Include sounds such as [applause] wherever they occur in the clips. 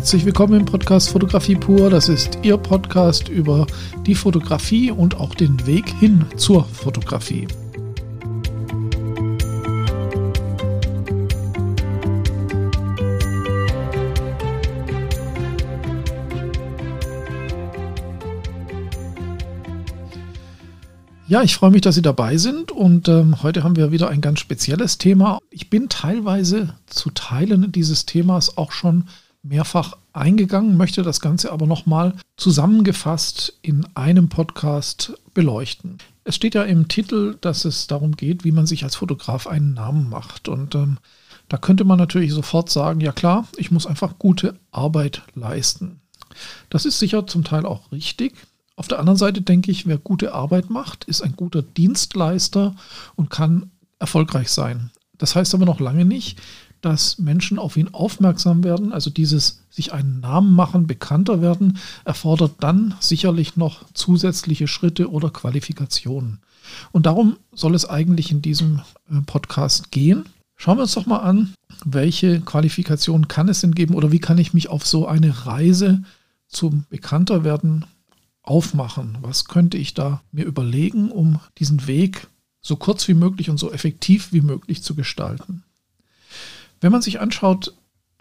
Herzlich willkommen im Podcast Fotografie pur. Das ist Ihr Podcast über die Fotografie und auch den Weg hin zur Fotografie. Ja, ich freue mich, dass Sie dabei sind und ähm, heute haben wir wieder ein ganz spezielles Thema. Ich bin teilweise zu Teilen dieses Themas auch schon mehrfach eingegangen, möchte das Ganze aber nochmal zusammengefasst in einem Podcast beleuchten. Es steht ja im Titel, dass es darum geht, wie man sich als Fotograf einen Namen macht. Und ähm, da könnte man natürlich sofort sagen, ja klar, ich muss einfach gute Arbeit leisten. Das ist sicher zum Teil auch richtig. Auf der anderen Seite denke ich, wer gute Arbeit macht, ist ein guter Dienstleister und kann erfolgreich sein. Das heißt aber noch lange nicht, dass Menschen auf ihn aufmerksam werden. Also dieses sich einen Namen machen, bekannter werden, erfordert dann sicherlich noch zusätzliche Schritte oder Qualifikationen. Und darum soll es eigentlich in diesem äh, Podcast gehen. Schauen wir uns doch mal an, welche Qualifikationen kann es denn geben oder wie kann ich mich auf so eine Reise zum Bekannterwerden aufmachen? Was könnte ich da mir überlegen, um diesen Weg so kurz wie möglich und so effektiv wie möglich zu gestalten? Wenn man sich anschaut,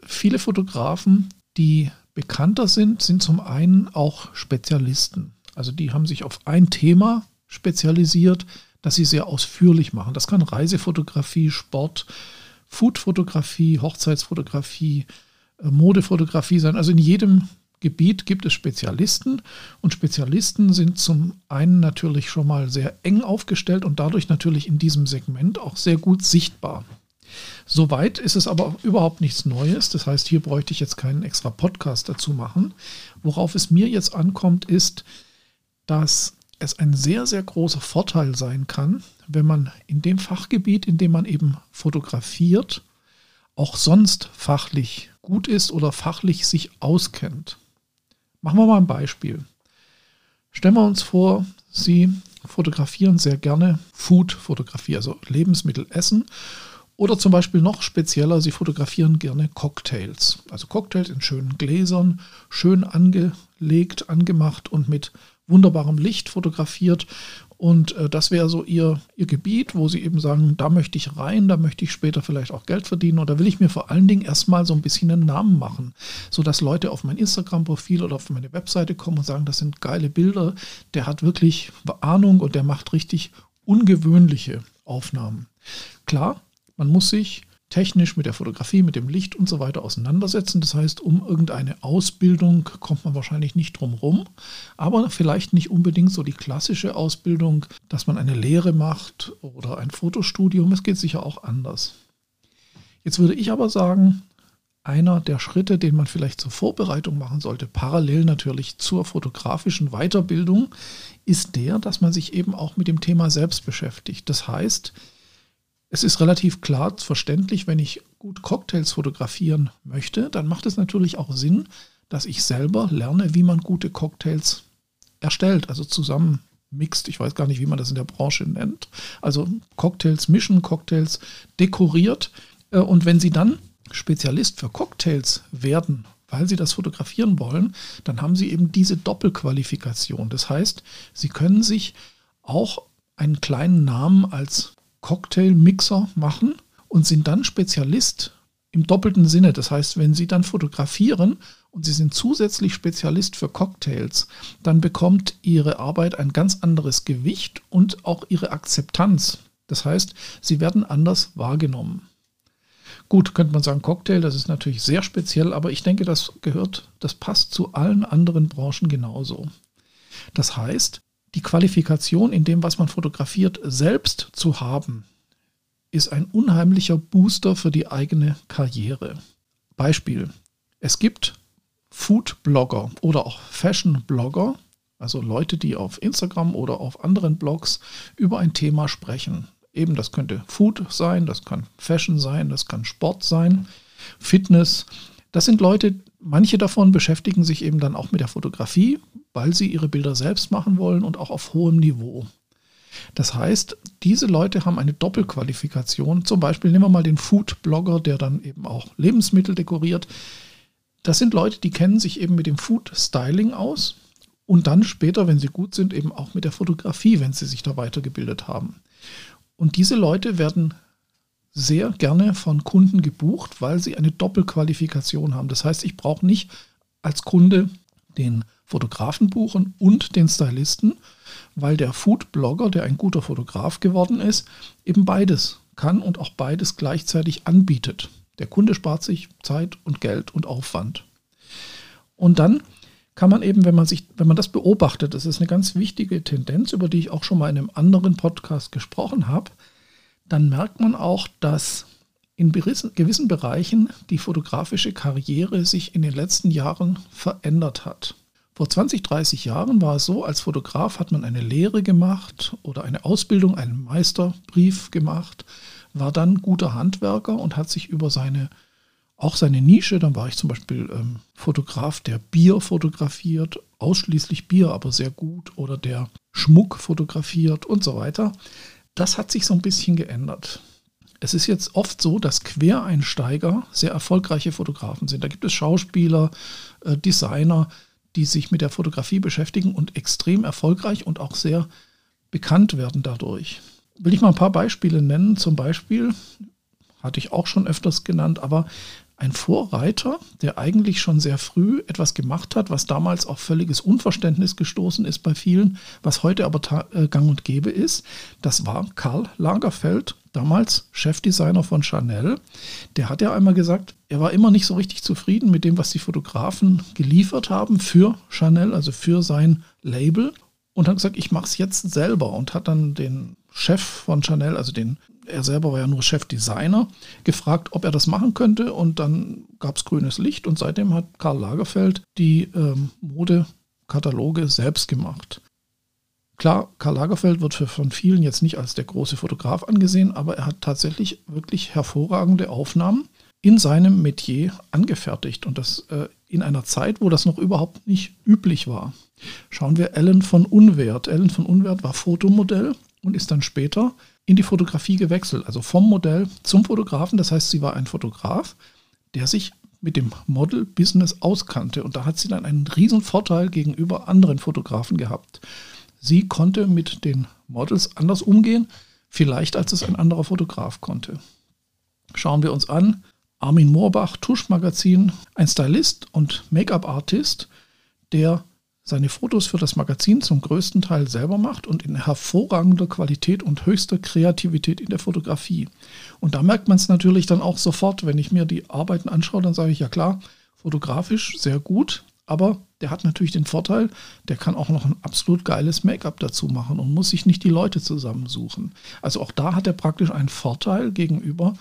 viele Fotografen, die bekannter sind, sind zum einen auch Spezialisten. Also die haben sich auf ein Thema spezialisiert, das sie sehr ausführlich machen. Das kann Reisefotografie, Sport, Foodfotografie, Hochzeitsfotografie, äh, Modefotografie sein. Also in jedem Gebiet gibt es Spezialisten und Spezialisten sind zum einen natürlich schon mal sehr eng aufgestellt und dadurch natürlich in diesem Segment auch sehr gut sichtbar. Soweit ist es aber überhaupt nichts Neues. Das heißt, hier bräuchte ich jetzt keinen extra Podcast dazu machen. Worauf es mir jetzt ankommt, ist, dass es ein sehr, sehr großer Vorteil sein kann, wenn man in dem Fachgebiet, in dem man eben fotografiert, auch sonst fachlich gut ist oder fachlich sich auskennt. Machen wir mal ein Beispiel. Stellen wir uns vor, Sie fotografieren sehr gerne Food-Fotografie, also Lebensmittel essen. Oder zum Beispiel noch spezieller, Sie fotografieren gerne Cocktails. Also Cocktails in schönen Gläsern, schön angelegt, angemacht und mit wunderbarem Licht fotografiert. Und äh, das wäre so ihr, ihr Gebiet, wo sie eben sagen, da möchte ich rein, da möchte ich später vielleicht auch Geld verdienen oder will ich mir vor allen Dingen erstmal so ein bisschen einen Namen machen, sodass Leute auf mein Instagram-Profil oder auf meine Webseite kommen und sagen, das sind geile Bilder, der hat wirklich Ahnung und der macht richtig ungewöhnliche Aufnahmen. Klar, man muss sich technisch mit der Fotografie, mit dem Licht und so weiter auseinandersetzen. Das heißt, um irgendeine Ausbildung kommt man wahrscheinlich nicht drum rum, aber vielleicht nicht unbedingt so die klassische Ausbildung, dass man eine Lehre macht oder ein Fotostudium. Es geht sicher auch anders. Jetzt würde ich aber sagen, einer der Schritte, den man vielleicht zur Vorbereitung machen sollte, parallel natürlich zur fotografischen Weiterbildung, ist der, dass man sich eben auch mit dem Thema selbst beschäftigt. Das heißt, es ist relativ klar verständlich, wenn ich gut Cocktails fotografieren möchte, dann macht es natürlich auch Sinn, dass ich selber lerne, wie man gute Cocktails erstellt, also zusammen mixt. Ich weiß gar nicht, wie man das in der Branche nennt. Also Cocktails mischen, Cocktails dekoriert. Äh, und wenn Sie dann Spezialist für Cocktails werden, weil Sie das fotografieren wollen, dann haben Sie eben diese Doppelqualifikation. Das heißt, Sie können sich auch einen kleinen Namen als Cocktailmixer machen und sind dann Spezialist im doppelten Sinne. Das heißt, wenn Sie dann fotografieren und Sie sind zusätzlich Spezialist für Cocktails, dann bekommt Ihre Arbeit ein ganz anderes Gewicht und auch Ihre Akzeptanz. Das heißt, Sie werden anders wahrgenommen. Gut, könnte man sagen, Cocktail, das ist natürlich sehr speziell, aber ich denke, das gehört, das passt zu allen anderen Branchen genauso. Das heißt, die Qualifikation in dem, was man fotografiert, selbst zu haben, ist ein unheimlicher Booster für die eigene Karriere. Beispiel. Es gibt Food-Blogger oder auch Fashion-Blogger, also Leute, die auf Instagram oder auf anderen Blogs über ein Thema sprechen. Eben, das könnte Food sein, das kann Fashion sein, das kann Sport sein, Fitness. Das sind Leute, manche davon beschäftigen sich eben dann auch mit der Fotografie, weil sie ihre Bilder selbst machen wollen und auch auf hohem Niveau. Das heißt, diese Leute haben eine Doppelqualifikation. Zum Beispiel nehmen wir mal den Food-Blogger, der dann eben auch Lebensmittel dekoriert. Das sind Leute, die kennen sich eben mit dem Food Styling aus und dann später, wenn sie gut sind, eben auch mit der Fotografie, wenn sie sich da weitergebildet haben. Und diese Leute werden sehr gerne von Kunden gebucht, weil sie eine Doppelqualifikation haben. Das heißt, ich brauche nicht als Kunde den Fotografen buchen und den Stylisten, weil der Food-Blogger, der ein guter Fotograf geworden ist, eben beides kann und auch beides gleichzeitig anbietet. Der Kunde spart sich Zeit und Geld und Aufwand. Und dann kann man eben, wenn man sich, wenn man das beobachtet, das ist eine ganz wichtige Tendenz, über die ich auch schon mal in einem anderen Podcast gesprochen habe, dann merkt man auch, dass in gewissen Bereichen die fotografische Karriere sich in den letzten Jahren verändert hat. Vor 20, 30 Jahren war es so, als Fotograf hat man eine Lehre gemacht oder eine Ausbildung, einen Meisterbrief gemacht, war dann guter Handwerker und hat sich über seine, auch seine Nische, dann war ich zum Beispiel ähm, Fotograf, der Bier fotografiert, ausschließlich Bier, aber sehr gut, oder der Schmuck fotografiert und so weiter. Das hat sich so ein bisschen geändert. Es ist jetzt oft so, dass Quereinsteiger sehr erfolgreiche Fotografen sind. Da gibt es Schauspieler, äh, Designer, die sich mit der Fotografie beschäftigen und extrem erfolgreich und auch sehr bekannt werden dadurch. Will ich mal ein paar Beispiele nennen. Zum Beispiel, hatte ich auch schon öfters genannt, aber ein Vorreiter, der eigentlich schon sehr früh etwas gemacht hat, was damals auf völliges Unverständnis gestoßen ist bei vielen, was heute aber äh, gang und gäbe ist, das war Karl Lagerfeld, damals Chefdesigner von Chanel. Der hat ja einmal gesagt, er war immer nicht so richtig zufrieden mit dem, was die Fotografen geliefert haben für Chanel, also für sein Label. Und hat gesagt, ich mache es jetzt selber und hat dann den Chef von Chanel, also den er selber war ja nur Chefdesigner, gefragt, ob er das machen könnte. Und dann gab es grünes Licht und seitdem hat Karl Lagerfeld die ähm, Modekataloge selbst gemacht. Klar, Karl Lagerfeld wird von vielen jetzt nicht als der große Fotograf angesehen, aber er hat tatsächlich wirklich hervorragende Aufnahmen in seinem Metier angefertigt und das äh, in einer Zeit, wo das noch überhaupt nicht üblich war. Schauen wir Ellen von Unwert. Ellen von Unwert war Fotomodell und ist dann später in die Fotografie gewechselt, also vom Modell zum Fotografen. Das heißt, sie war ein Fotograf, der sich mit dem Model-Business auskannte. Und da hat sie dann einen riesen Vorteil gegenüber anderen Fotografen gehabt. Sie konnte mit den Models anders umgehen, vielleicht als es ein anderer Fotograf konnte. Schauen wir uns an. Armin Moorbach, Tuschmagazin, ein Stylist und Make-up-Artist, der seine Fotos für das Magazin zum größten Teil selber macht und in hervorragender Qualität und höchster Kreativität in der Fotografie. Und da merkt man es natürlich dann auch sofort, wenn ich mir die Arbeiten anschaue, dann sage ich ja klar, fotografisch sehr gut, aber der hat natürlich den Vorteil, der kann auch noch ein absolut geiles Make-up dazu machen und muss sich nicht die Leute zusammensuchen. Also auch da hat er praktisch einen Vorteil gegenüber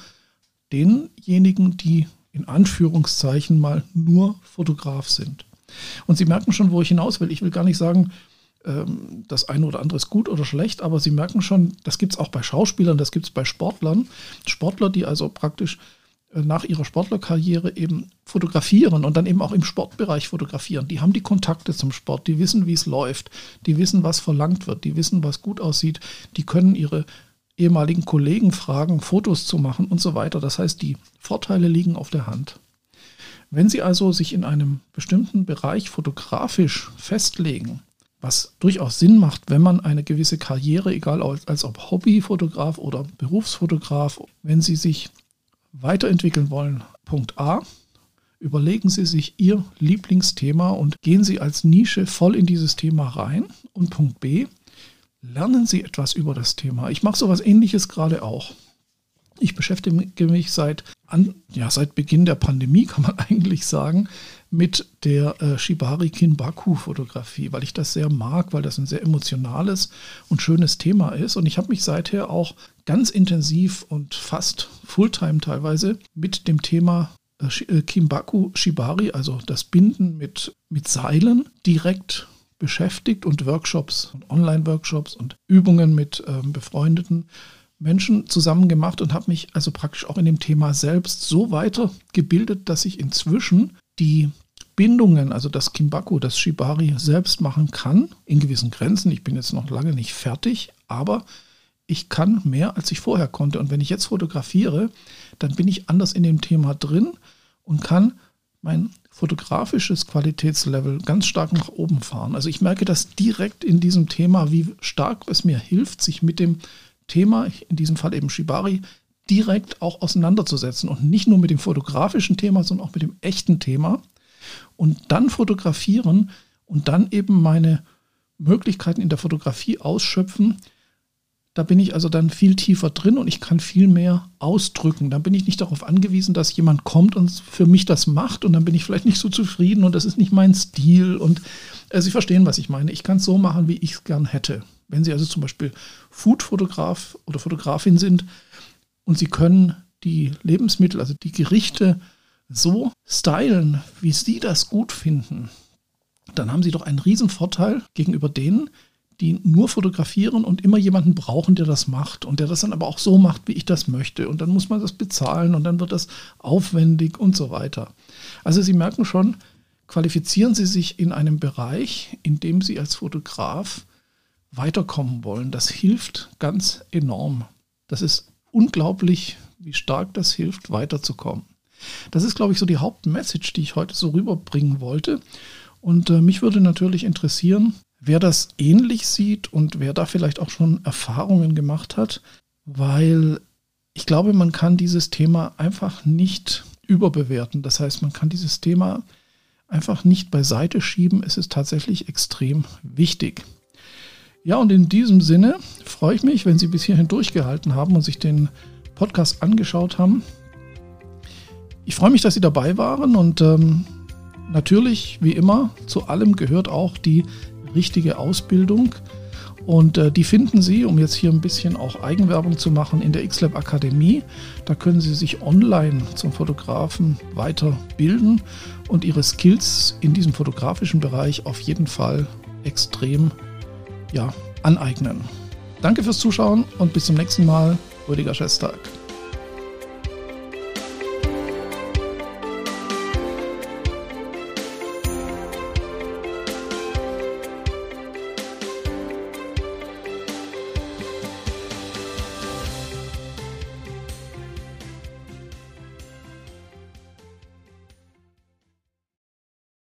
denjenigen, die in Anführungszeichen mal nur Fotograf sind. Und Sie merken schon, wo ich hinaus will. Ich will gar nicht sagen, ähm, das eine oder andere ist gut oder schlecht, aber Sie merken schon, das gibt es auch bei Schauspielern, das gibt es bei Sportlern. Sportler, die also praktisch nach ihrer Sportlerkarriere eben fotografieren und dann eben auch im Sportbereich fotografieren. Die haben die Kontakte zum Sport, die wissen, wie es läuft, die wissen, was verlangt wird, die wissen, was gut aussieht, die können ihre ehemaligen Kollegen fragen, Fotos zu machen und so weiter. Das heißt, die Vorteile liegen auf der Hand. Wenn Sie also sich in einem bestimmten Bereich fotografisch festlegen, was durchaus Sinn macht, wenn man eine gewisse Karriere, egal als ob Hobbyfotograf oder Berufsfotograf, wenn Sie sich weiterentwickeln wollen, Punkt A, überlegen Sie sich Ihr Lieblingsthema und gehen Sie als Nische voll in dieses Thema rein. Und Punkt B, lernen Sie etwas über das Thema. Ich mache sowas ähnliches gerade auch. Ich beschäftige mich seit, an, ja, seit Beginn der Pandemie, [laughs] kann man eigentlich sagen, mit der äh, Shibari Kinbaku-Fotografie, weil ich das sehr mag, weil das ein sehr emotionales und schönes Thema ist. Und ich habe mich seither auch ganz intensiv und fast Fulltime teilweise mit dem Thema äh, äh Kimbaku Shibari, also das Binden mit, mit Seilen, direkt beschäftigt und Workshops und Online-Workshops und Übungen mit ähm, befreundeten Menschen zusammen gemacht und habe mich also praktisch auch in dem Thema selbst so weitergebildet, dass ich inzwischen die Bindungen, also das Kimbaku, das Shibari selbst machen kann, in gewissen Grenzen. Ich bin jetzt noch lange nicht fertig, aber ich kann mehr, als ich vorher konnte. Und wenn ich jetzt fotografiere, dann bin ich anders in dem Thema drin und kann mein fotografisches Qualitätslevel ganz stark nach oben fahren. Also ich merke das direkt in diesem Thema, wie stark es mir hilft, sich mit dem Thema, in diesem Fall eben Shibari, direkt auch auseinanderzusetzen und nicht nur mit dem fotografischen Thema, sondern auch mit dem echten Thema und dann fotografieren und dann eben meine Möglichkeiten in der Fotografie ausschöpfen, da bin ich also dann viel tiefer drin und ich kann viel mehr ausdrücken. Dann bin ich nicht darauf angewiesen, dass jemand kommt und für mich das macht und dann bin ich vielleicht nicht so zufrieden und das ist nicht mein Stil. Und äh, Sie verstehen, was ich meine. Ich kann es so machen, wie ich es gern hätte. Wenn Sie also zum Beispiel Foodfotograf oder Fotografin sind und Sie können die Lebensmittel, also die Gerichte so stylen, wie Sie das gut finden, dann haben Sie doch einen riesen Vorteil gegenüber denen, die nur fotografieren und immer jemanden brauchen, der das macht und der das dann aber auch so macht, wie ich das möchte. Und dann muss man das bezahlen und dann wird das aufwendig und so weiter. Also Sie merken schon, qualifizieren Sie sich in einem Bereich, in dem Sie als Fotograf weiterkommen wollen. Das hilft ganz enorm. Das ist unglaublich, wie stark das hilft, weiterzukommen. Das ist, glaube ich, so die Hauptmessage, die ich heute so rüberbringen wollte. Und äh, mich würde natürlich interessieren, wer das ähnlich sieht und wer da vielleicht auch schon Erfahrungen gemacht hat, weil ich glaube, man kann dieses Thema einfach nicht überbewerten. Das heißt, man kann dieses Thema einfach nicht beiseite schieben. Es ist tatsächlich extrem wichtig. Ja, und in diesem Sinne freue ich mich, wenn Sie bis hierhin durchgehalten haben und sich den Podcast angeschaut haben. Ich freue mich, dass Sie dabei waren und ähm, natürlich, wie immer, zu allem gehört auch die richtige Ausbildung. Und äh, die finden Sie, um jetzt hier ein bisschen auch Eigenwerbung zu machen, in der XLab Akademie. Da können Sie sich online zum Fotografen weiterbilden und Ihre Skills in diesem fotografischen Bereich auf jeden Fall extrem ja, aneignen. Danke fürs Zuschauen und bis zum nächsten Mal. Rüdiger Schestag.